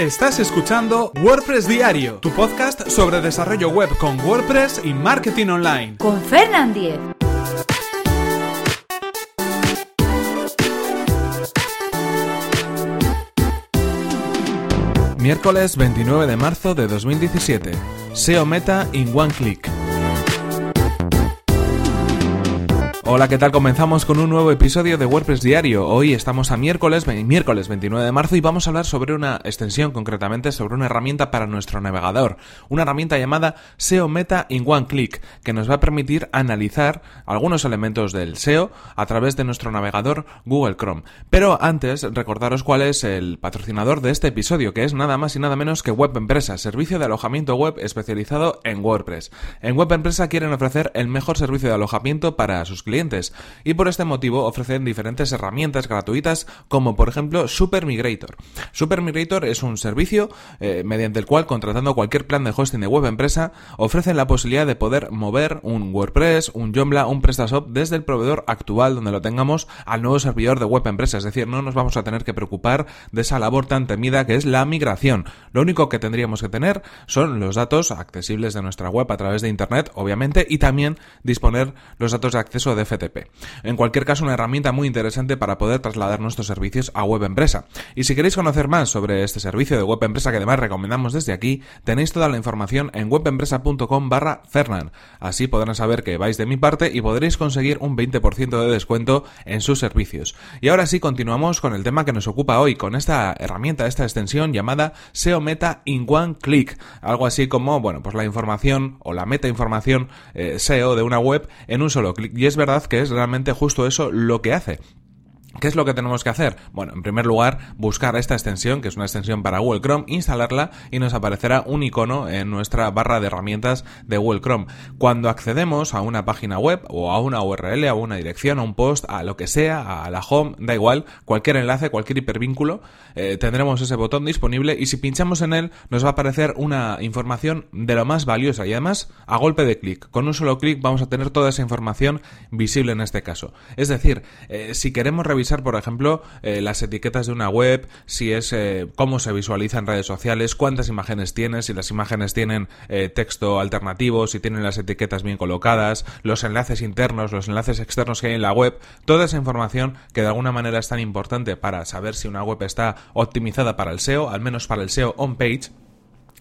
Estás escuchando WordPress Diario, tu podcast sobre desarrollo web con WordPress y marketing online. Con Fernand Diez. Miércoles 29 de marzo de 2017. SEO Meta in One Click. Hola, ¿qué tal? Comenzamos con un nuevo episodio de WordPress Diario. Hoy estamos a miércoles, miércoles 29 de marzo y vamos a hablar sobre una extensión, concretamente sobre una herramienta para nuestro navegador. Una herramienta llamada SEO Meta in One Click, que nos va a permitir analizar algunos elementos del SEO a través de nuestro navegador Google Chrome. Pero antes, recordaros cuál es el patrocinador de este episodio, que es nada más y nada menos que Web Empresa, servicio de alojamiento web especializado en WordPress. En Web Empresa quieren ofrecer el mejor servicio de alojamiento para sus clientes y por este motivo ofrecen diferentes herramientas gratuitas como por ejemplo Super Migrator. Super Migrator es un servicio eh, mediante el cual contratando cualquier plan de hosting de web empresa ofrecen la posibilidad de poder mover un WordPress, un Joomla, un PrestaShop desde el proveedor actual donde lo tengamos al nuevo servidor de web empresa, es decir, no nos vamos a tener que preocupar de esa labor tan temida que es la migración. Lo único que tendríamos que tener son los datos accesibles de nuestra web a través de internet, obviamente, y también disponer los datos de acceso de En cualquier caso, una herramienta muy interesante para poder trasladar nuestros servicios a web empresa. Y si queréis conocer más sobre este servicio de web empresa que además recomendamos desde aquí, tenéis toda la información en webempresa.com barra Fernan. Así podrán saber que vais de mi parte y podréis conseguir un 20% de descuento en sus servicios. Y ahora sí, continuamos con el tema que nos ocupa hoy, con esta herramienta, esta extensión llamada SEO Meta in One Click. Algo así como, bueno, pues la información o la meta información eh, SEO de una web en un solo clic. Y es verdad que es realmente justo eso lo que hace. ¿Qué es lo que tenemos que hacer? Bueno, en primer lugar, buscar esta extensión, que es una extensión para Google Chrome, instalarla y nos aparecerá un icono en nuestra barra de herramientas de Google Chrome. Cuando accedemos a una página web o a una URL, a una dirección, a un post, a lo que sea, a la home, da igual, cualquier enlace, cualquier hipervínculo, eh, tendremos ese botón disponible y si pinchamos en él nos va a aparecer una información de lo más valiosa y además a golpe de clic. Con un solo clic vamos a tener toda esa información visible en este caso. Es decir, eh, si queremos revisar por ejemplo, eh, las etiquetas de una web, si es eh, cómo se visualiza en redes sociales, cuántas imágenes tiene, si las imágenes tienen eh, texto alternativo, si tienen las etiquetas bien colocadas, los enlaces internos, los enlaces externos que hay en la web, toda esa información que de alguna manera es tan importante para saber si una web está optimizada para el SEO, al menos para el SEO on page,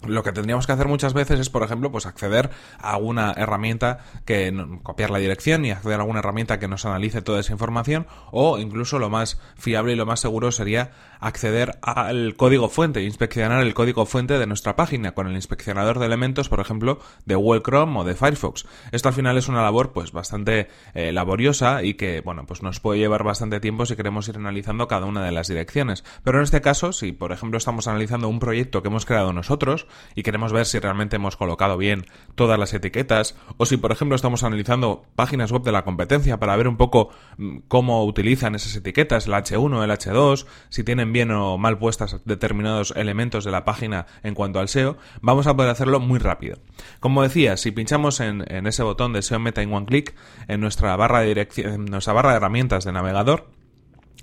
lo que tendríamos que hacer muchas veces es, por ejemplo, pues acceder a alguna herramienta que copiar la dirección y acceder a alguna herramienta que nos analice toda esa información o incluso lo más fiable y lo más seguro sería acceder al código fuente, inspeccionar el código fuente de nuestra página con el inspeccionador de elementos, por ejemplo, de Google Chrome o de Firefox. Esto al final es una labor pues bastante eh, laboriosa y que, bueno, pues nos puede llevar bastante tiempo si queremos ir analizando cada una de las direcciones. Pero en este caso, si por ejemplo estamos analizando un proyecto que hemos creado nosotros, y queremos ver si realmente hemos colocado bien todas las etiquetas o si por ejemplo estamos analizando páginas web de la competencia para ver un poco mm, cómo utilizan esas etiquetas, el H1, el H2, si tienen bien o mal puestas determinados elementos de la página en cuanto al SEO, vamos a poder hacerlo muy rápido. Como decía, si pinchamos en, ese botón de SEO Meta en One Click en nuestra barra de en nuestra barra de herramientas de navegador,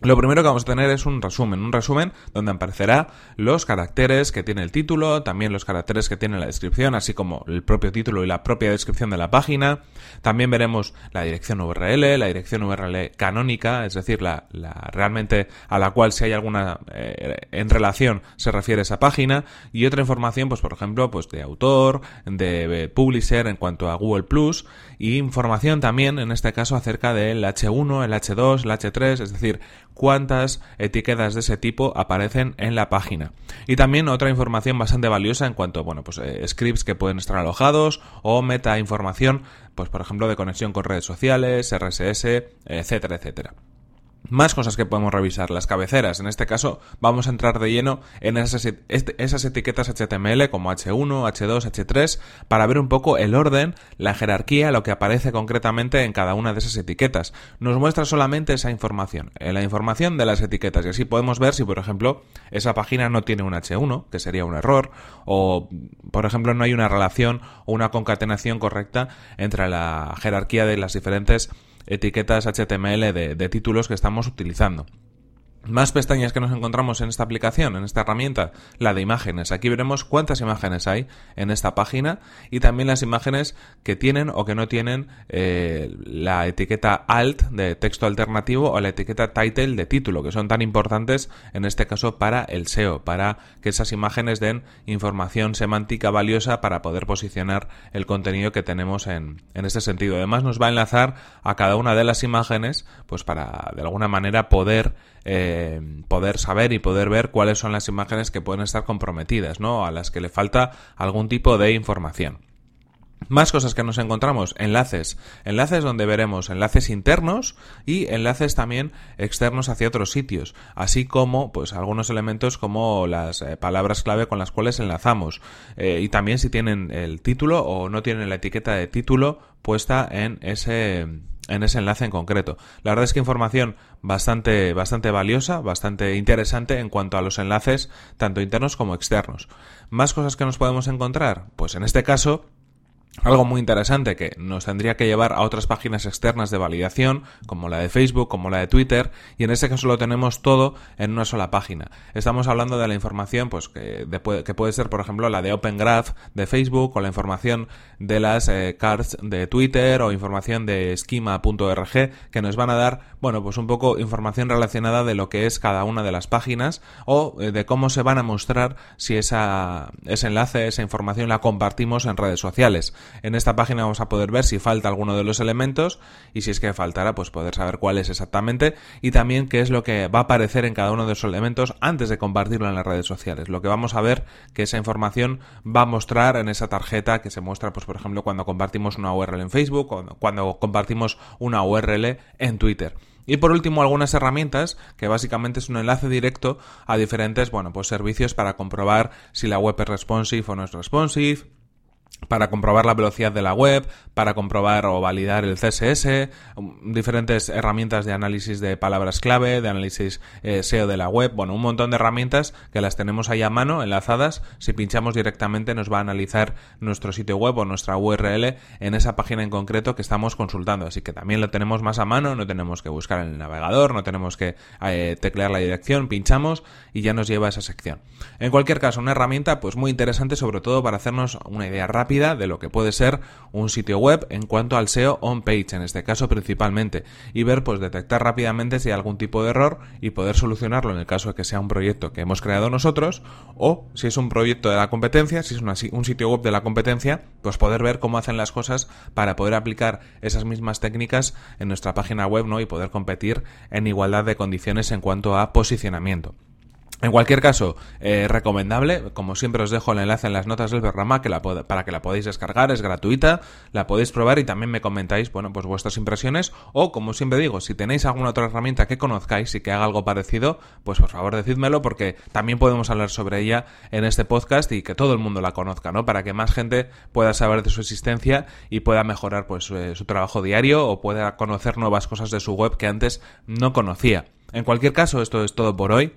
lo primero que vamos a tener es un resumen, un resumen donde aparecerá los caracteres que tiene el título, también los caracteres que tiene la descripción, así como el propio título y la propia descripción de la página. También veremos la dirección URL, la dirección URL canónica, es decir, la, realmente a la cual si hay alguna eh, en relación se refiere esa página y otra información, pues por ejemplo, pues de autor, de publisher en cuanto a Google Plus y información también en este caso acerca del H1, el H2, el H3, es decir, cuántas etiquetas de ese tipo aparecen en la página. Y también otra información bastante valiosa en cuanto, bueno, pues eh, scripts que pueden estar alojados o meta información, pues por ejemplo de conexión con redes sociales, RSS, etcétera, etcétera. Más cosas que podemos revisar, las cabeceras. En este caso vamos a entrar de lleno en esas, esas, etiquetas HTML como H1, H2, H3 para ver un poco el orden, la jerarquía, lo que aparece concretamente en cada una de esas etiquetas. Nos muestra solamente esa información, eh, la información de las etiquetas y así podemos ver si por ejemplo esa página no tiene un H1, que sería un error, o por ejemplo no hay una relación o una concatenación correcta entre la jerarquía de las diferentes etiquetas HTML de, títulos que estamos utilizando. Más pestañas que nos encontramos en esta aplicación, en esta herramienta, la de imágenes. Aquí veremos cuántas imágenes hay en esta página y también las imágenes que tienen o que no tienen eh, la etiqueta alt de texto alternativo o la etiqueta title de título, que son tan importantes en este caso para el SEO, para que esas imágenes den información semántica valiosa para poder posicionar el contenido que tenemos en, en este sentido. Además nos va a enlazar a cada una de las imágenes, pues para de alguna manera poder eh, poder saber y poder ver cuáles son las imágenes que pueden estar comprometidas, ¿no? A las que le falta algún tipo de información. Más cosas que nos encontramos, enlaces, enlaces donde veremos enlaces internos y enlaces también externos hacia otros sitios, así como pues algunos elementos como las eh, palabras clave con las cuales enlazamos eh, y también si tienen el título o no tienen la etiqueta de título puesta en ese en ese enlace en concreto. La verdad es que información bastante, bastante valiosa, bastante interesante en cuanto a los enlaces tanto internos como externos. ¿Más cosas que nos podemos encontrar? Pues en este caso algo muy interesante que nos tendría que llevar a otras páginas externas de validación, como la de Facebook, como la de Twitter, y en este caso lo tenemos todo en una sola página. Estamos hablando de la información, pues que, que puede ser, por ejemplo, la de Open Graph de Facebook, o la información de las eh, cards de Twitter, o información de schema.org, que nos van a dar, bueno, pues un poco información relacionada de lo que es cada una de las páginas, o eh, de cómo se van a mostrar si esa, ese enlace, esa información la compartimos en redes sociales. En esta página vamos a poder ver si falta alguno de los elementos y si es que faltará, pues poder saber cuál es exactamente y también qué es lo que va a aparecer en cada uno de esos elementos antes de compartirlo en las redes sociales. Lo que vamos a ver que esa información va a mostrar en esa tarjeta que se muestra, pues por ejemplo, cuando compartimos una URL en Facebook o cuando compartimos una URL en Twitter. Y por último, algunas herramientas, que básicamente es un enlace directo a diferentes, bueno, pues servicios para comprobar si la web es responsive o no es responsive, para comprobar la velocidad de la web, para comprobar o validar el CSS, um, diferentes herramientas de análisis de palabras clave, de análisis eh, SEO de la web, bueno, un montón de herramientas que las tenemos ahí a mano, enlazadas, si pinchamos directamente nos va a analizar nuestro sitio web o nuestra URL en esa página en concreto que estamos consultando, así que también lo tenemos más a mano, no tenemos que buscar en el navegador, no tenemos que eh, teclear la dirección, pinchamos y ya nos lleva a esa sección. En cualquier caso, una herramienta pues muy interesante sobre todo para hacernos una idea rápida de lo que puede ser un sitio web en cuanto al SEO on page, en este caso principalmente, y ver, pues detectar rápidamente si hay algún tipo de error y poder solucionarlo en el caso de que sea un proyecto que hemos creado nosotros, o si es un proyecto de la competencia, si es un sitio web de la competencia, pues poder ver cómo hacen las cosas para poder aplicar esas mismas técnicas en nuestra página web, ¿no? Y poder competir en igualdad de condiciones en cuanto a posicionamiento. En cualquier caso, eh, recomendable, como siempre os dejo el enlace en las notas del programa que para que la podáis descargar, es gratuita, la podéis probar y también me comentáis, bueno, pues vuestras impresiones o, como siempre digo, si tenéis alguna otra herramienta que conozcáis y que haga algo parecido, pues por favor decídmelo porque también podemos hablar sobre ella en este podcast y que todo el mundo la conozca, ¿no? Para que más gente pueda saber de su existencia y pueda mejorar pues su, su trabajo diario o pueda conocer nuevas cosas de su web que antes no conocía. En cualquier caso, esto es todo por hoy.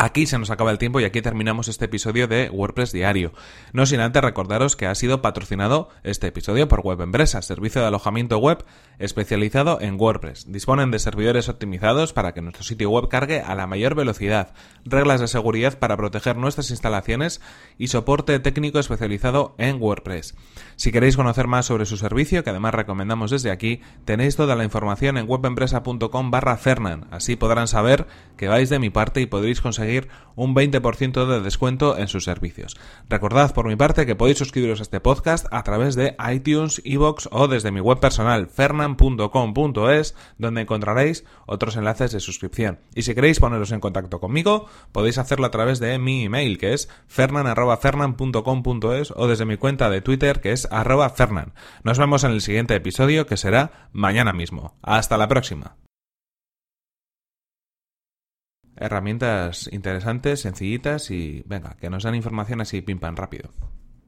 Aquí se nos acaba el tiempo y aquí terminamos este episodio de WordPress Diario. No sin antes recordaros que ha sido patrocinado este episodio por Web Empresa, servicio de alojamiento web especializado en WordPress. Disponen de servidores optimizados para que nuestro sitio web cargue a la mayor velocidad, reglas de seguridad para proteger nuestras instalaciones y soporte técnico especializado en WordPress. Si queréis conocer más sobre su servicio, que además recomendamos desde aquí, tenéis toda la información en webempresa.com barra Fernan. Así podrán saber que vais de mi parte y podréis conseguir un 20% de descuento en sus servicios. Recordad por mi parte que podéis suscribiros a este podcast a través de iTunes, iBox o desde mi web personal fernan.com.es donde encontraréis otros enlaces de suscripción. Y si queréis poneros en contacto conmigo, podéis hacerlo a través de mi email que es fernan.fernan.com.es o desde mi cuenta de Twitter que es arroba fernan. Nos vemos en el siguiente episodio que será mañana mismo. Hasta la próxima herramientas interesantes, sencillitas y venga, que nos dan información así pim pam rápido.